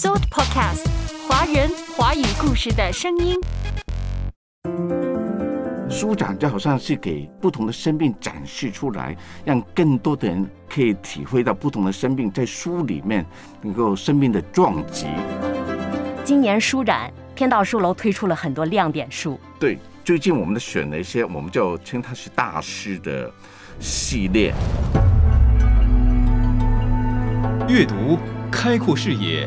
So Podcast，华人华语故事的声音。书展就好像是给不同的生命展示出来，让更多的人可以体会到不同的生命在书里面能够生命的撞击。今年书展，天道书楼推出了很多亮点书。对，最近我们的选了一些，我们就称它是大师的系列。阅读开阔视野，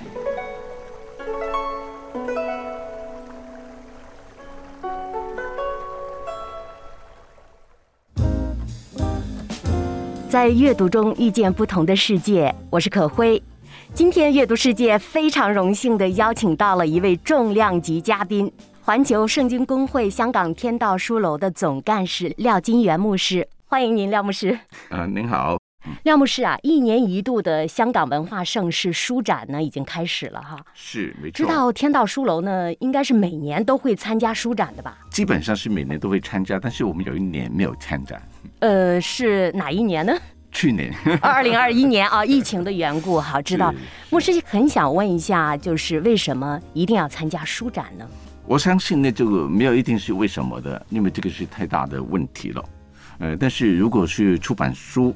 在阅读中遇见不同的世界，我是可辉。今天阅读世界非常荣幸的邀请到了一位重量级嘉宾——环球圣经公会香港天道书楼的总干事廖金元牧师。欢迎您，廖牧师。呃，您好，廖牧师啊，一年一度的香港文化盛事书展呢，已经开始了哈。是没错。知道天道书楼呢，应该是每年都会参加书展的吧？基本上是每年都会参加，但是我们有一年没有参展。呃，是哪一年呢？去年，二零二一年啊，疫情的缘故，好知道。牧师很想问一下，就是为什么一定要参加书展呢？我相信呢，这个没有一定是为什么的，因为这个是太大的问题了。呃，但是如果是出版书，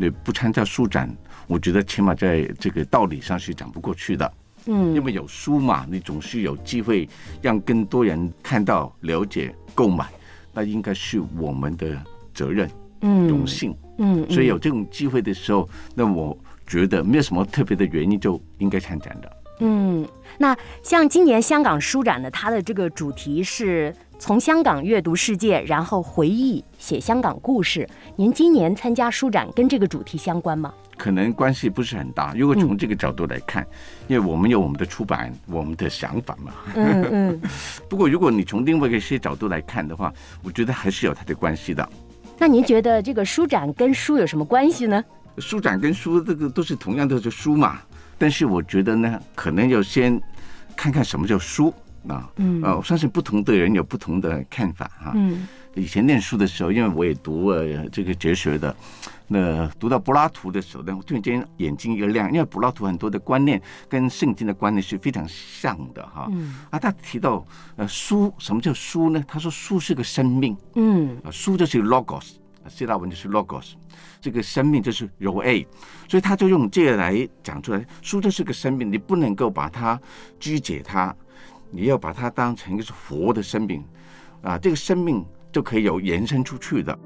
你不参加书展，我觉得起码在这个道理上是讲不过去的。嗯，因为有书嘛，你总是有机会让更多人看到、了解、购买，那应该是我们的责任。嗯，荣幸，嗯，所以有这种机会的时候，那我觉得没有什么特别的原因就应该参展的。嗯，那像今年香港书展呢，它的这个主题是从香港阅读世界，然后回忆写香港故事。您今年参加书展跟这个主题相关吗？可能关系不是很大。如果从这个角度来看，因为我们有我们的出版，我们的想法嘛。嗯嗯。不过如果你从另外一些角度来看的话，我觉得还是有它的关系的。那您觉得这个书展跟书有什么关系呢？书展跟书这个都是同样都是书嘛，但是我觉得呢，可能要先看看什么叫书啊。嗯，呃，我相信不同的人有不同的看法哈。嗯，以前念书的时候，因为我也读了这个哲学的，那读到柏拉图的时候呢，突然间眼睛一亮，因为柏拉图很多的观念跟圣经的观念是非常像的哈。嗯，啊，他提到呃书，什么叫书呢？他说书是个生命。嗯，啊，书就是 logos，希腊文就是 logos，这个生命就是 roe，所以他就用这个来讲出来，书就是个生命，你不能够把它拘解它，你要把它当成一个是活的生命，啊，这个生命就可以有延伸出去的。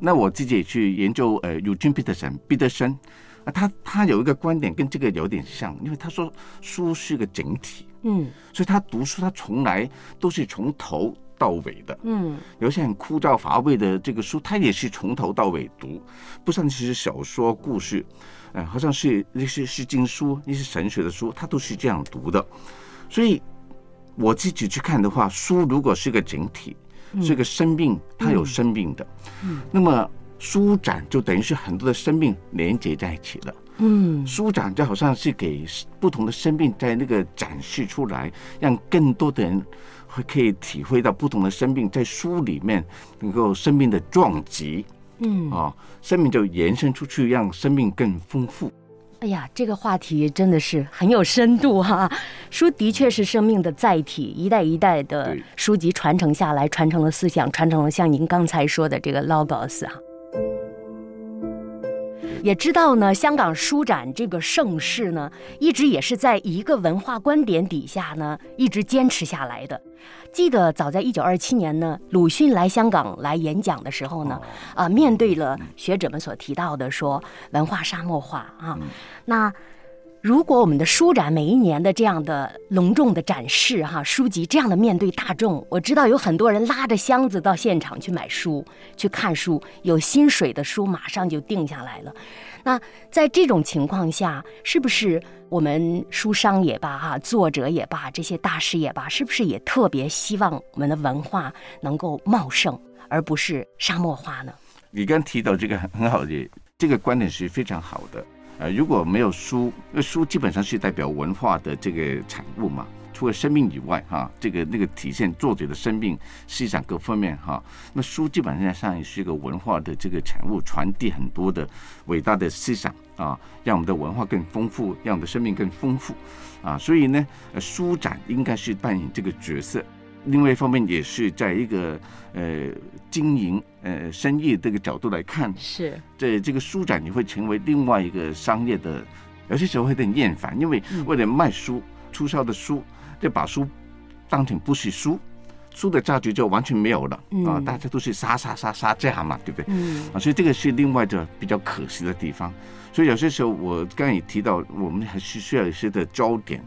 那我自己也去研究，呃，Eugene Peterson，彼得森，啊，他他有一个观点跟这个有点像，因为他说书是个整体，嗯，所以他读书他从来都是从头到尾的，嗯，有些很枯燥乏味的这个书，他也是从头到尾读，不像其实小说、故事，呃，好像是那些是经书、那些神学的书，他都是这样读的，所以我自己去看的话，书如果是个整体。是个生命，它有生命的，嗯，那么书展就等于是很多的生命连接在一起了，嗯，书展就好像是给不同的生命在那个展示出来，让更多的人会可以体会到不同的生命在书里面能够生命的撞击，嗯，啊，生命就延伸出去，让生命更丰富。哎呀，这个话题真的是很有深度哈！书的确是生命的载体，一代一代的书籍传承下来，传承了思想，传承了像您刚才说的这个 logos 哈。也知道呢，香港书展这个盛世呢，一直也是在一个文化观点底下呢，一直坚持下来的。记得早在一九二七年呢，鲁迅来香港来演讲的时候呢，啊，面对了学者们所提到的说文化沙漠化啊，那。如果我们的书展每一年的这样的隆重的展示哈书籍这样的面对大众，我知道有很多人拉着箱子到现场去买书去看书，有心水的书马上就定下来了。那在这种情况下，是不是我们书商也罢哈，作者也罢，这些大师也罢，是不是也特别希望我们的文化能够茂盛，而不是沙漠化呢？你刚提到这个很好的这个观点是非常好的。呃，如果没有书，那书基本上是代表文化的这个产物嘛。除了生命以外，哈，这个那个体现作者的生命思想各方面，哈，那书基本上上也是一个文化的这个产物，传递很多的伟大的思想啊，让我们的文化更丰富，让我们的生命更丰富啊。所以呢，书展应该是扮演这个角色。另外一方面，也是在一个呃经营呃生意这个角度来看，是在这个书展，你会成为另外一个商业的，有些时候会有点厌烦，因为为了卖书，出售的书。就把书当成不是书，书的价值就完全没有了啊！大家都是杀杀杀杀价嘛，对不对？嗯啊，所以这个是另外的比较可惜的地方。所以有些时候我刚才也提到，我们还是需要一些的焦点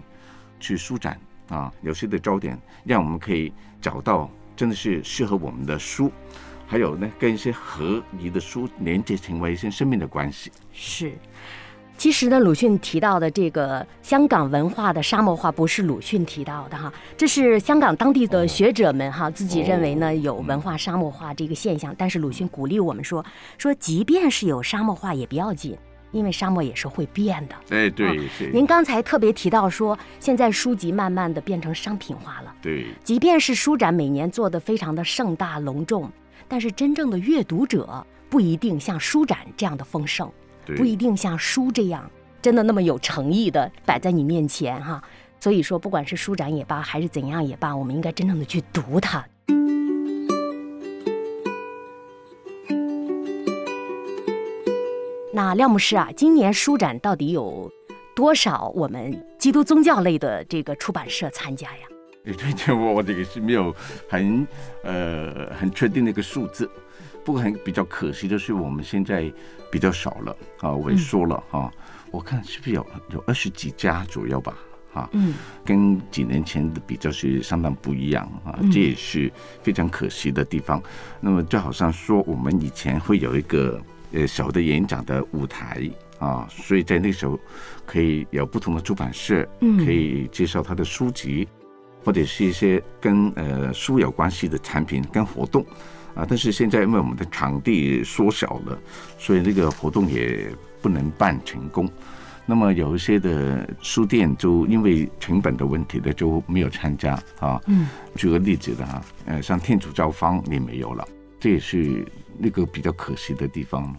去舒展啊，有些的焦点让我们可以找到真的是适合我们的书，还有呢跟一些合宜的书连接成为一些生命的关系。是。其实呢，鲁迅提到的这个香港文化的沙漠化，不是鲁迅提到的哈，这是香港当地的学者们哈自己认为呢有文化沙漠化这个现象。但是鲁迅鼓励我们说，说即便是有沙漠化也不要紧，因为沙漠也是会变的。哎，对，您刚才特别提到说，现在书籍慢慢的变成商品化了。对，即便是书展每年做的非常的盛大隆重，但是真正的阅读者不一定像书展这样的丰盛。不一定像书这样真的那么有诚意的摆在你面前哈，所以说不管是书展也罢，还是怎样也罢，我们应该真正的去读它。那廖牧师啊，今年书展到底有多少我们基督宗教类的这个出版社参加呀？对对，我我这个是没有很呃很确定的一个数字。不过很比较可惜的是，我们现在比较少了啊，萎缩了啊。我看是不是有有二十几家左右吧？哈，嗯，跟几年前的比较是相当不一样啊，这也是非常可惜的地方。那么就好像说，我们以前会有一个呃小的演讲的舞台啊，所以在那时候可以有不同的出版社，嗯可以介绍他的书籍，或者是一些跟呃书有关系的产品跟活动。啊！但是现在因为我们的场地缩小了，所以那个活动也不能办成功。那么有一些的书店就因为成本的问题呢，就没有参加啊。嗯。举个例子的哈，呃，像天主教方也没有了，这也是那个比较可惜的地方。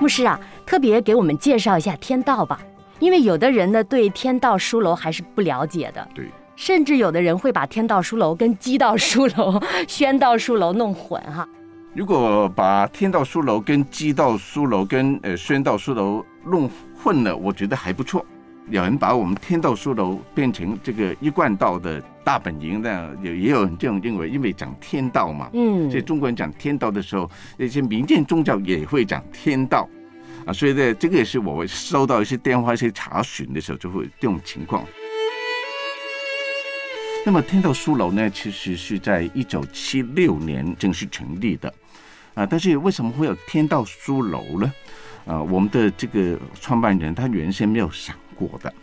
牧师啊，特别给我们介绍一下天道吧，因为有的人呢对天道书楼还是不了解的。对。甚至有的人会把天道书楼跟基道书楼、宣道书楼弄混哈。如果把天道书楼跟基道书楼跟呃宣道书楼弄混了，我觉得还不错。有人把我们天道书楼变成这个一贯道的大本营呢，也也有人这种认为，因为讲天道嘛。嗯。所以中国人讲天道的时候，那些民间宗教也会讲天道啊。所以呢，这个也是我收到一些电话、一些查询的时候，就会这种情况。那么天道书楼呢，其实是在一九七六年正式成立的，啊，但是为什么会有天道书楼呢？啊，我们的这个创办人他原先没有想过的，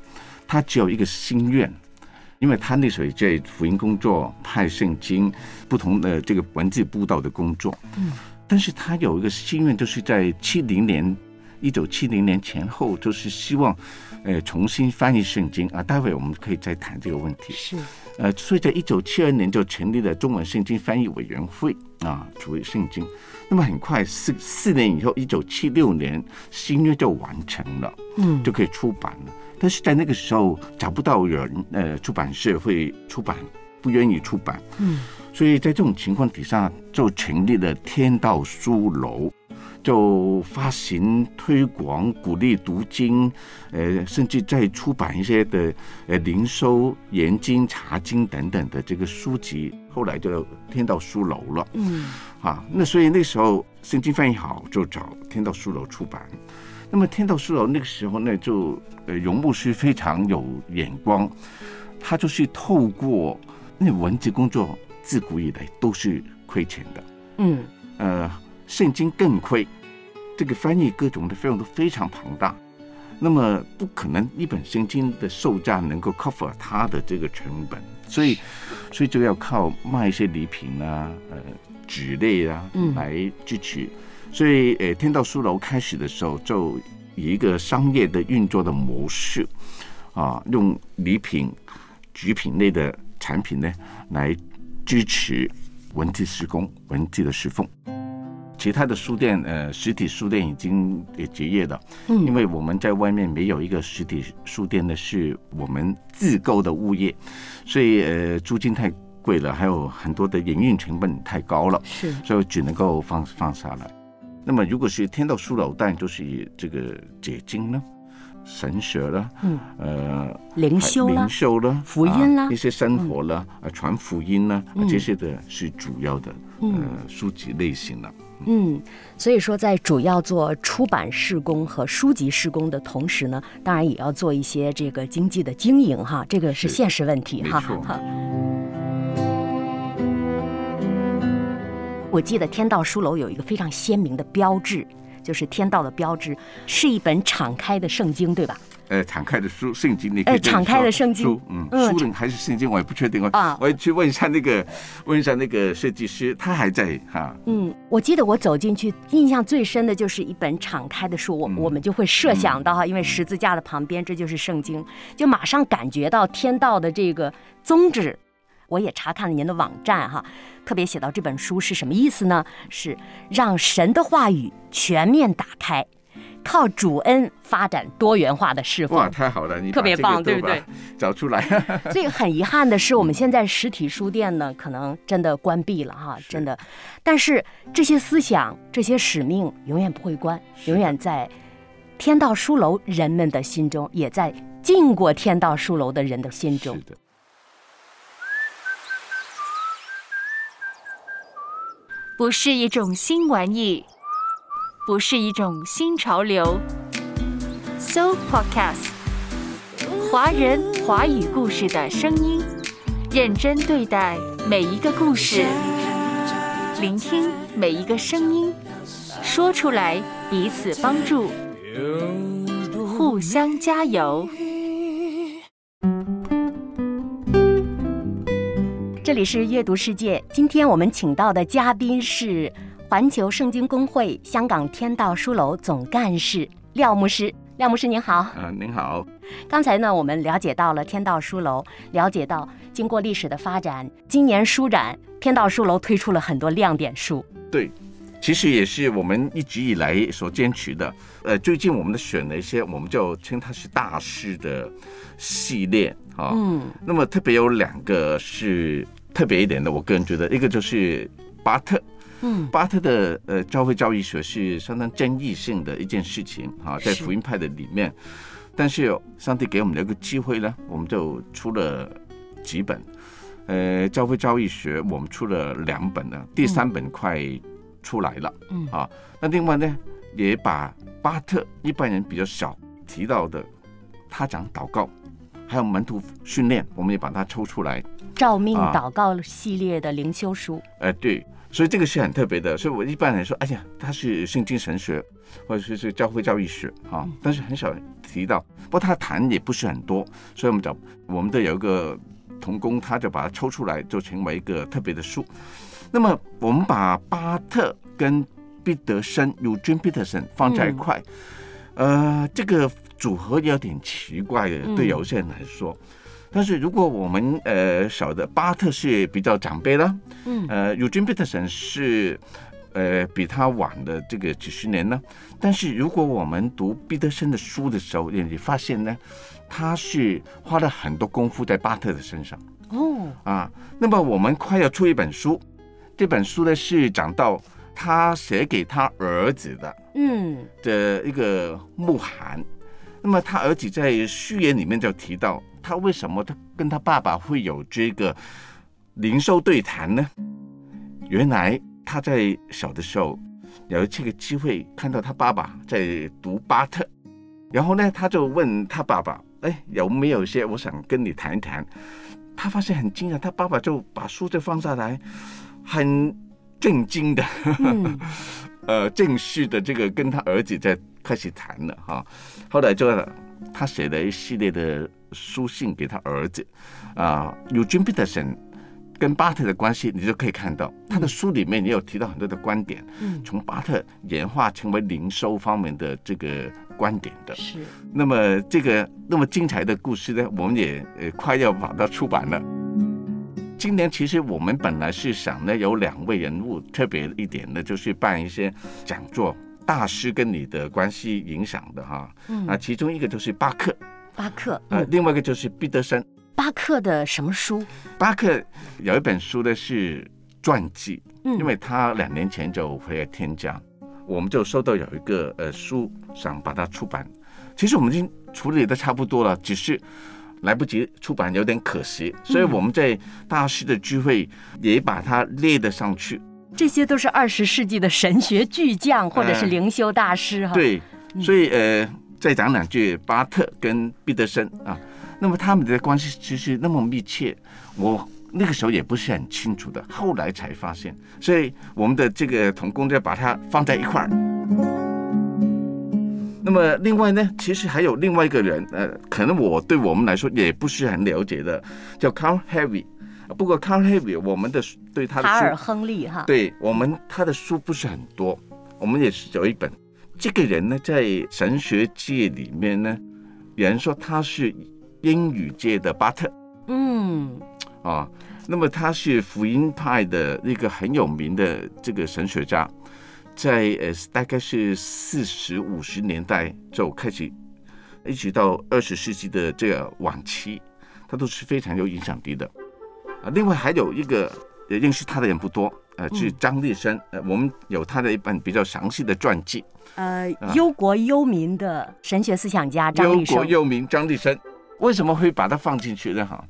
他只有一个心愿，因为他那时候在福音工作、派圣经、不同的这个文字布道的工作，嗯，但是他有一个心愿，就是在七零年，一九七零年前后，就是希望，呃，重新翻译圣经啊，待会我们可以再谈这个问题。是。呃，所以在一九七二年就成立了中文圣经翻译委员会啊，主为圣经。那么很快四四年以后，一九七六年新约就完成了，嗯，就可以出版了。但是在那个时候找不到人，呃，出版社会出版，不愿意出版，嗯，所以在这种情况底下，就成立了天道书楼。就发行、推广、鼓励读经，呃，甚至再出版一些的呃灵收、研经、查经等等的这个书籍。后来就天道书楼了，嗯，啊，那所以那时候圣经翻译好，就找天道书楼出版。那么天道书楼那个时候呢，就呃荣牧师非常有眼光，他就是透过那文字工作，自古以来都是亏钱的，嗯，呃。圣经更亏，这个翻译各种的费用都非常庞大，那么不可能一本圣经的售价能够 cover 它的这个成本，所以，所以就要靠卖一些礼品啊，呃，纸类啊，来支持。所以，呃，天道书楼开始的时候，就以一个商业的运作的模式，啊，用礼品、举品类的产品呢，来支持文字施工、文字的侍奉。其他的书店，呃，实体书店已经也结业了，嗯，因为我们在外面没有一个实体书店呢，是我们自购的物业，所以呃，租金太贵了，还有很多的营运成本太高了，是，所以只能够放放下来。那么，如果是天道书老旦就是以这个解经呢。神学了，嗯，呃，灵修了，灵修了，福音啦，一些生活了，啊，传福音呢，这些的是主要的呃书籍类型了。嗯，所以说在主要做出版施工和书籍施工的同时呢，当然也要做一些这个经济的经营哈，这个是现实问题哈。我记得天道书楼有一个非常鲜明的标志。就是天道的标志，是一本敞开的圣经，对吧？呃，敞开的书，圣经，你可以敞开的圣经，嗯，书人还是圣经，我也不确定哦。啊，我要去问一下那个，问一下那个设计师，他还在哈。嗯，我记得我走进去，印象最深的就是一本敞开的书，我我们就会设想到哈，因为十字架的旁边这就是圣经，就马上感觉到天道的这个宗旨。我也查看了您的网站哈，特别写到这本书是什么意思呢？是让神的话语全面打开，靠主恩发展多元化的侍奉。哇，太好了，你特别棒，对不对？找出来。所以很遗憾的是，我们现在实体书店呢，可能真的关闭了哈，真的。但是这些思想、这些使命永远不会关，永远在天道书楼人们的心中，也在进过天道书楼的人的心中。是的。不是一种新玩意，不是一种新潮流。So Podcast，华人华语故事的声音，认真对待每一个故事，聆听每一个声音，说出来彼此帮助，互相加油。里是阅读世界，今天我们请到的嘉宾是环球圣经公会香港天道书楼总干事廖牧师。廖牧师您好，啊，您好。刚才呢，我们了解到了天道书楼，了解到经过历史的发展，今年书展天道书楼推出了很多亮点书。对，其实也是我们一直以来所坚持的。呃，最近我们的选了一些，我们就称它是大师的系列啊。嗯。那么特别有两个是。特别一点的，我个人觉得，一个就是巴特，嗯，巴特的呃教会教育学是相当争议性的一件事情啊，在福音派的里面，但是上帝给我们的一个机会呢，我们就出了几本，呃，教会教育学我们出了两本呢，第三本快出来了，嗯。啊，那另外呢，也把巴特一般人比较少提到的，他讲祷告，还有门徒训练，我们也把它抽出来。照命祷告系列的灵修书，哎，对，所以这个是很特别的。所以我一般来说，哎呀，它是圣经神学，或者是是教会教育学啊，但是很少提到。不过他谈也不是很多，所以我们找我们的有一个童工，他就把它抽出来，就成为一个特别的书。那么我们把巴特跟彼得森 （Eugene Peterson） 放在一块，呃，这个组合有点奇怪的，对有些人来说。但是如果我们呃晓得巴特是比较长辈了，嗯，呃，尤金·彼特森是呃比他晚的这个几十年呢。但是如果我们读彼得森的书的时候，你发现呢，他是花了很多功夫在巴特的身上。哦，啊，那么我们快要出一本书，这本书呢是讲到他写给他儿子的，嗯，的一个木函。那么他儿子在序言里面就提到。他为什么他跟他爸爸会有这个零售对谈呢？原来他在小的时候有这个机会看到他爸爸在读巴特，然后呢，他就问他爸爸：“哎，有没有些我想跟你谈一谈？”他发现很惊讶，他爸爸就把书就放下来，很震惊的，呃，正式的这个跟他儿子在开始谈了哈。后来就他写了一系列的。书信给他儿子，啊，Eugene Peterson 跟巴特的关系，你就可以看到他的书里面也有提到很多的观点，嗯，从巴特演化成为零售方面的这个观点的。是。那么这个那么精彩的故事呢，我们也呃快要把它出版了。今年其实我们本来是想呢，有两位人物特别一点呢，就是办一些讲座，大师跟你的关系影响的哈。嗯。那，其中一个就是巴克。巴克。呃，另外一个就是毕德森。巴克的什么书？巴克有一本书呢是传记，嗯，因为他两年前就回来天家，我们就收到有一个呃书想把它出版，其实我们已经处理的差不多了，只是来不及出版，有点可惜，所以我们在大师的聚会也把它列得上去。这些都是二十世纪的神学巨匠或者是灵修大师哈。对，所以呃，再讲两句，巴特跟毕德森啊。那么他们的关系其实那么密切，我那个时候也不是很清楚的，后来才发现。所以我们的这个同工就把它放在一块儿。那么另外呢，其实还有另外一个人，呃，可能我对我们来说也不是很了解的，叫 Carl Heavy。不过 Carl Heavy，我们的对他的卡尔亨利哈，对我们他的书不是很多，我们也是有一本。这个人呢，在神学界里面呢，有人说他是。英语界的巴特，嗯，啊，那么他是福音派的一个很有名的这个神学家，在呃大概是四十五十年代就开始，一直到二十世纪的这个晚期，他都是非常有影响力的。啊，另外还有一个认识他的人不多，呃，是张立生，呃，我们有他的一本比较详细的传记。呃，忧国忧民的神学思想家张立生。忧国忧民张立生。为什么会把他放进去呢？哈，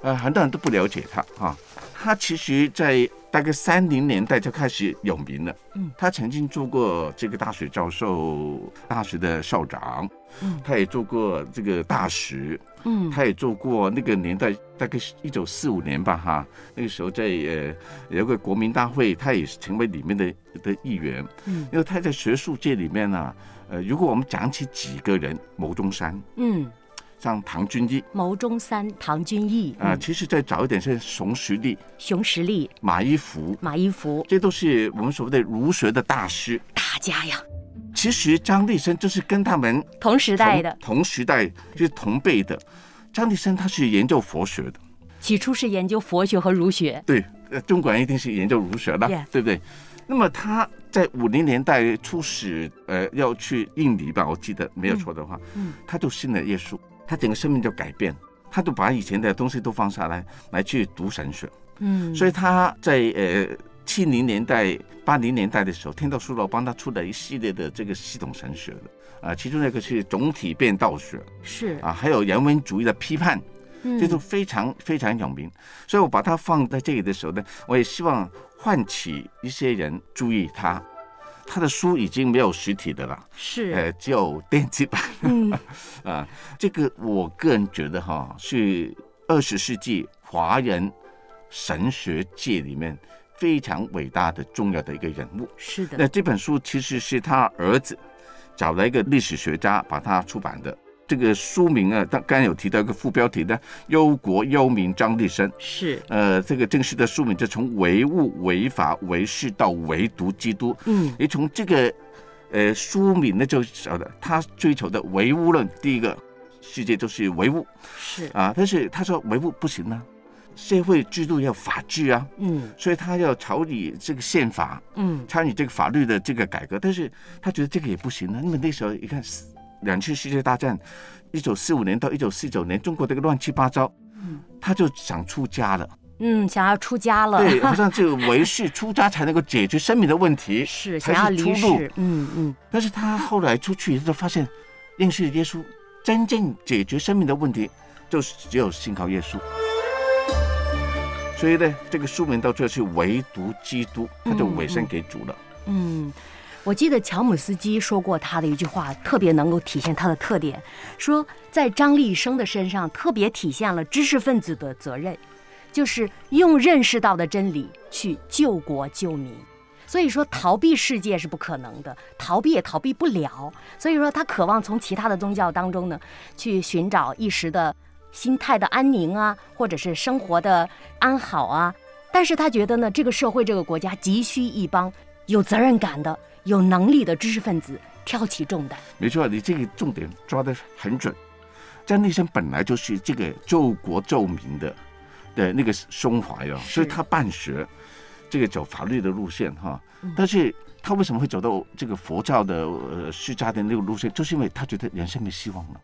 呃，很多人都不了解他哈。他其实，在大概三零年代就开始有名了。嗯，他曾经做过这个大学教授、大学的校长。嗯，他也做过这个大使。嗯，他也做过那个年代，大概是一九四五年吧。哈，那个时候在呃有个国民大会，他也是成为里面的的议员。嗯，因为他在学术界里面呢，呃，如果我们讲起几个人，牟中山。嗯。像唐君毅、牟中山、唐君毅啊，其实再早一点是熊十力、熊十力、马一福、马一福，这都是我们所谓的儒学的大师、大家呀。其实张立生就是跟他们同时代的，同时代就是同辈的。张立生他是研究佛学的，起初是研究佛学和儒学。对，呃中国人一定是研究儒学的，对不对？那么他在五零年代初始，呃，要去印尼吧，我记得没有错的话，嗯，他就信了耶稣。他整个生命就改变，他就把以前的东西都放下来，来去读神学。嗯，所以他在呃七零年代、八零年代的时候，天道书楼帮他出了一系列的这个系统神学的啊，其中那个是总体变道学，是啊，还有人文主义的批判，这都非常非常有名。所以我把它放在这里的时候呢，我也希望唤起一些人注意他。他的书已经没有实体的了，是，呃，只有电子版。嗯，啊，这个我个人觉得哈，是二十世纪华人神学界里面非常伟大的、重要的一个人物。是的。那这本书其实是他儿子找了一个历史学家把他出版的。这个书名啊，刚刚有提到一个副标题的“忧国忧民”，张立生是呃，这个正式的书名就从唯物、唯法、唯世到唯独基督。嗯，你从这个呃书名呢就晓得他追求的唯物论，第一个世界就是唯物是啊，但是他说唯物不行呢，社会制度要法治啊，嗯，所以他要草拟这个宪法，嗯，参与这个法律的这个改革，但是他觉得这个也不行呢，因为那时候一看。两次世界大战，一九四五年到一九四九年，中国这个乱七八糟，嗯，他就想出家了，嗯，想要出家了，对，好像 这个为是出家才能够解决生命的问题，是想要出路，嗯嗯。但是他后来出去以后发现，认识耶稣，真正解决生命的问题，就是只有信靠耶稣。所以呢，这个书名到最后是唯独基督，他就委身给主了，嗯。我记得乔姆斯基说过他的一句话，特别能够体现他的特点，说在张立生的身上特别体现了知识分子的责任，就是用认识到的真理去救国救民。所以说逃避世界是不可能的，逃避也逃避不了。所以说他渴望从其他的宗教当中呢，去寻找一时的心态的安宁啊，或者是生活的安好啊。但是他觉得呢，这个社会、这个国家急需一帮有责任感的、有能力的知识分子挑起重担。没错，你这个重点抓得很准。张立生本来就是这个救国救民的的那个胸怀哦，所以他办学，这个走法律的路线哈。但是他为什么会走到这个佛教的呃释迦的那个路线，就是因为他觉得人生没希望了。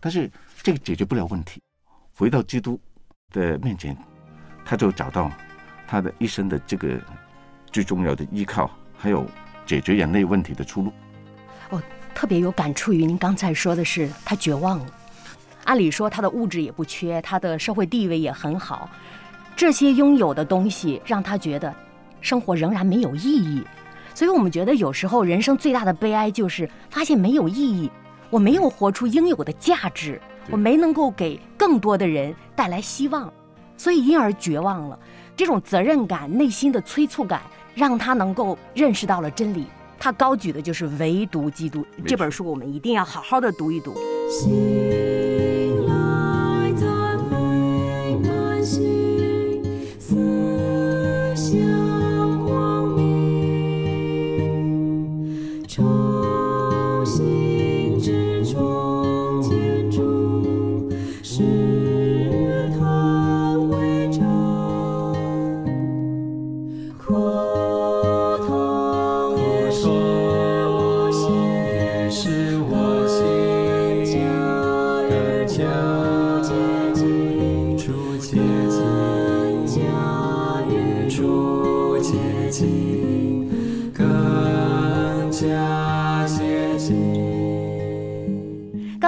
但是这个解决不了问题，回到基督的面前，他就找到他的一生的这个最重要的依靠，还有解决人类问题的出路。我，特别有感触于您刚才说的是，他绝望了。按理说，他的物质也不缺，他的社会地位也很好，这些拥有的东西让他觉得生活仍然没有意义。所以我们觉得，有时候人生最大的悲哀就是发现没有意义，我没有活出应有的价值，我没能够给更多的人带来希望，所以因而绝望了。这种责任感、内心的催促感，让他能够认识到了真理。他高举的就是唯独基督这本书，我们一定要好好的读一读。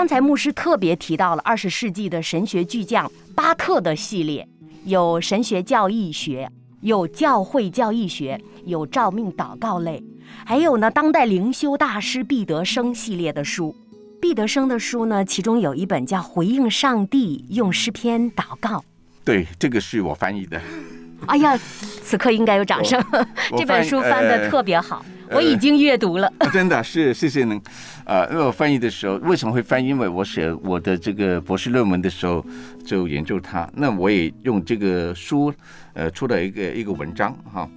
才牧师特别提到了二十世纪的神学巨匠巴特的系列，有神学教义学，有教会教义学，有照命祷告类，还有呢当代灵修大师毕德生系列的书。毕德生的书呢，其中有一本叫《回应上帝用诗篇祷告》。对，这个是我翻译的。哎呀，此刻应该有掌声！这本书翻的特别好，我已经阅读了。真的是谢谢您。呃，因为我翻译的时候，为什么会翻？因为我写我的这个博士论文的时候就研究它，那我也用这个书呃出了一个一个文章哈。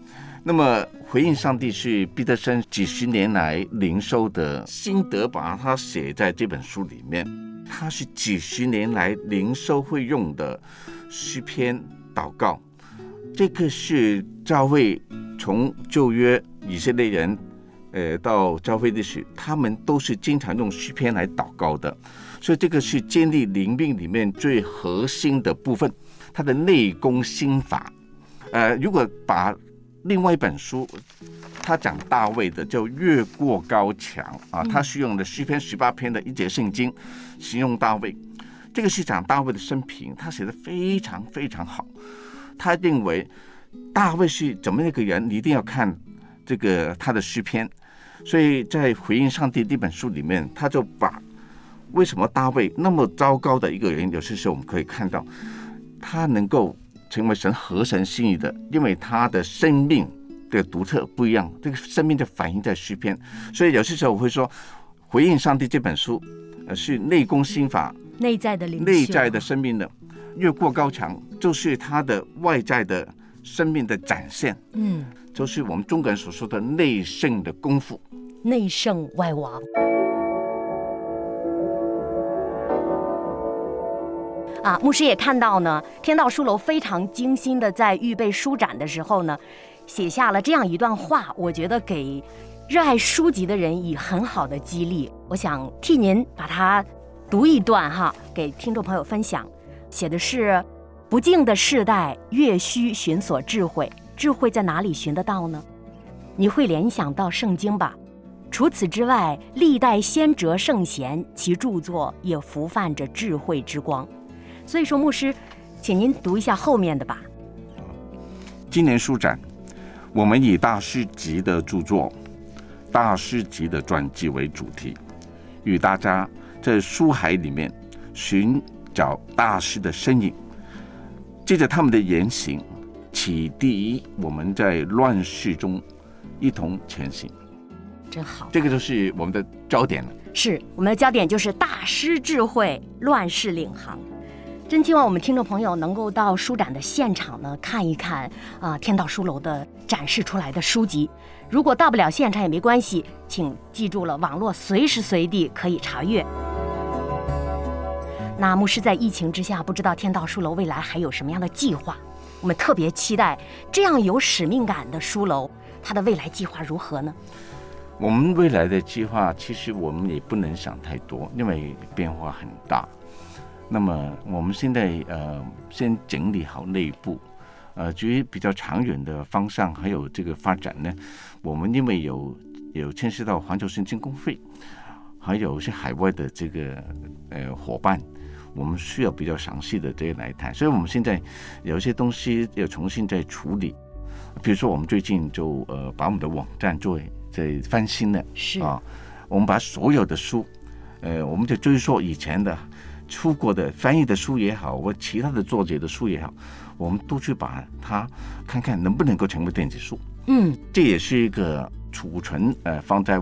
那么回应上帝是毕德生几十年来灵修的心得，把它写在这本书里面。它是几十年来灵修会用的诗篇祷告。这个是教会从旧约以色列人，呃，到教会的时，他们都是经常用诗篇来祷告的，所以这个是建立灵命里面最核心的部分，它的内功心法。呃，如果把另外一本书，他讲大卫的叫越过高墙啊，他是用的诗篇十八篇的一节圣经形容大卫，这个是讲大卫的生平，他写的非常非常好。他认为大卫是怎么一个人，你一定要看这个他的诗篇。所以在回应上帝这本书里面，他就把为什么大卫那么糟糕的一个人，有些时候我们可以看到他能够成为神合神心意的，因为他的生命的独特不一样，这个生命就反映在诗篇。所以有些时候我会说，回应上帝这本书呃是内功心法，内在的灵，内在的生命的。越过高墙，就是他的外在的生命的展现。嗯，就是我们中国人所说的内圣的功夫。内圣外王。啊，牧师也看到呢，天道书楼非常精心的在预备书展的时候呢，写下了这样一段话，我觉得给热爱书籍的人以很好的激励。我想替您把它读一段哈，给听众朋友分享。写的是，不敬的世代越需寻索智慧，智慧在哪里寻得到呢？你会联想到圣经吧？除此之外，历代先哲圣贤其著作也浮泛着智慧之光。所以说，牧师，请您读一下后面的吧。今年书展，我们以大师级的著作、大师级的传记为主题，与大家在书海里面寻。找大师的身影，借着他们的言行，启迪我们在乱世中一同前行。真好，这个就是我们的焦点了。是我们的焦点，就是大师智慧，乱世领航。真希望我们听众朋友能够到书展的现场呢，看一看啊，天道书楼的展示出来的书籍。如果到不了现场也没关系，请记住了，网络随时随地可以查阅。那牧师在疫情之下，不知道天道书楼未来还有什么样的计划？我们特别期待这样有使命感的书楼，它的未来计划如何呢？我们未来的计划，其实我们也不能想太多，因为变化很大。那么我们现在呃，先整理好内部，呃，至于比较长远的方向还有这个发展呢，我们因为有有牵涉到环球圣经公会，还有一些海外的这个呃伙伴，我们需要比较详细的这些来谈。所以我们现在有一些东西要重新再处理，比如说我们最近就呃把我们的网站做在翻新了，是啊，我们把所有的书，呃，我们就追溯以前的。出过的翻译的书也好，或其他的作者的书也好，我们都去把它看看能不能够成为电子书。嗯，这也是一个储存呃放在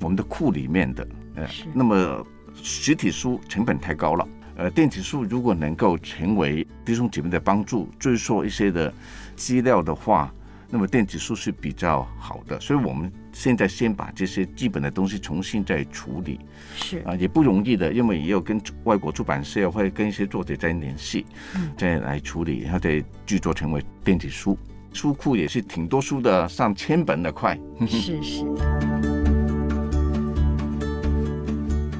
我们的库里面的。呃，那么实体书成本太高了，呃，电子书如果能够成为弟兄姐妹的帮助，追溯一些的资料的话。那么电子书是比较好的，所以我们现在先把这些基本的东西重新再处理，是。啊，也不容易的，因为也有跟外国出版社或者跟一些作者在联系，嗯，再来处理，然后再制作成为电子书，书库也是挺多书的，上千本的快，是是。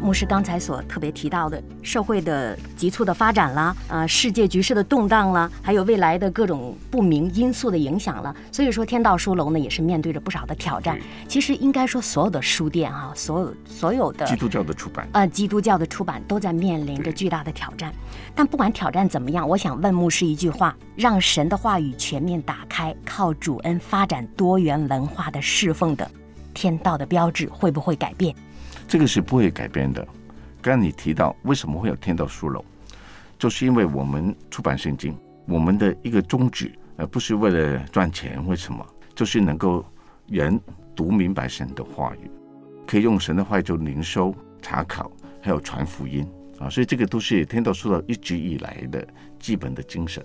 牧师刚才所特别提到的社会的急促的发展啦，啊，世界局势的动荡啦，还有未来的各种不明因素的影响了，所以说天道书楼呢也是面对着不少的挑战。其实应该说所有的书店啊，所有所有的基督教的出版，呃，基督教的出版都在面临着巨大的挑战。但不管挑战怎么样，我想问牧师一句话：让神的话语全面打开，靠主恩发展多元文化的侍奉的天道的标志会不会改变？这个是不会改变的。刚刚你提到为什么会有天道书楼，就是因为我们出版圣经，我们的一个宗旨，呃，不是为了赚钱，为什么？就是能够人读明白神的话语，可以用神的话语做灵修、查考，还有传福音啊。所以这个都是天道书楼一直以来的基本的精神。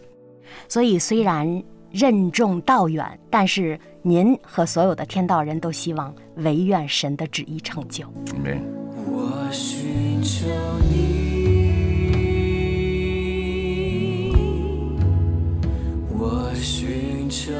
所以虽然任重道远，但是您和所有的天道人都希望唯愿神的旨意成就。没。我寻求你，我寻求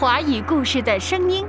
华语故事的声音。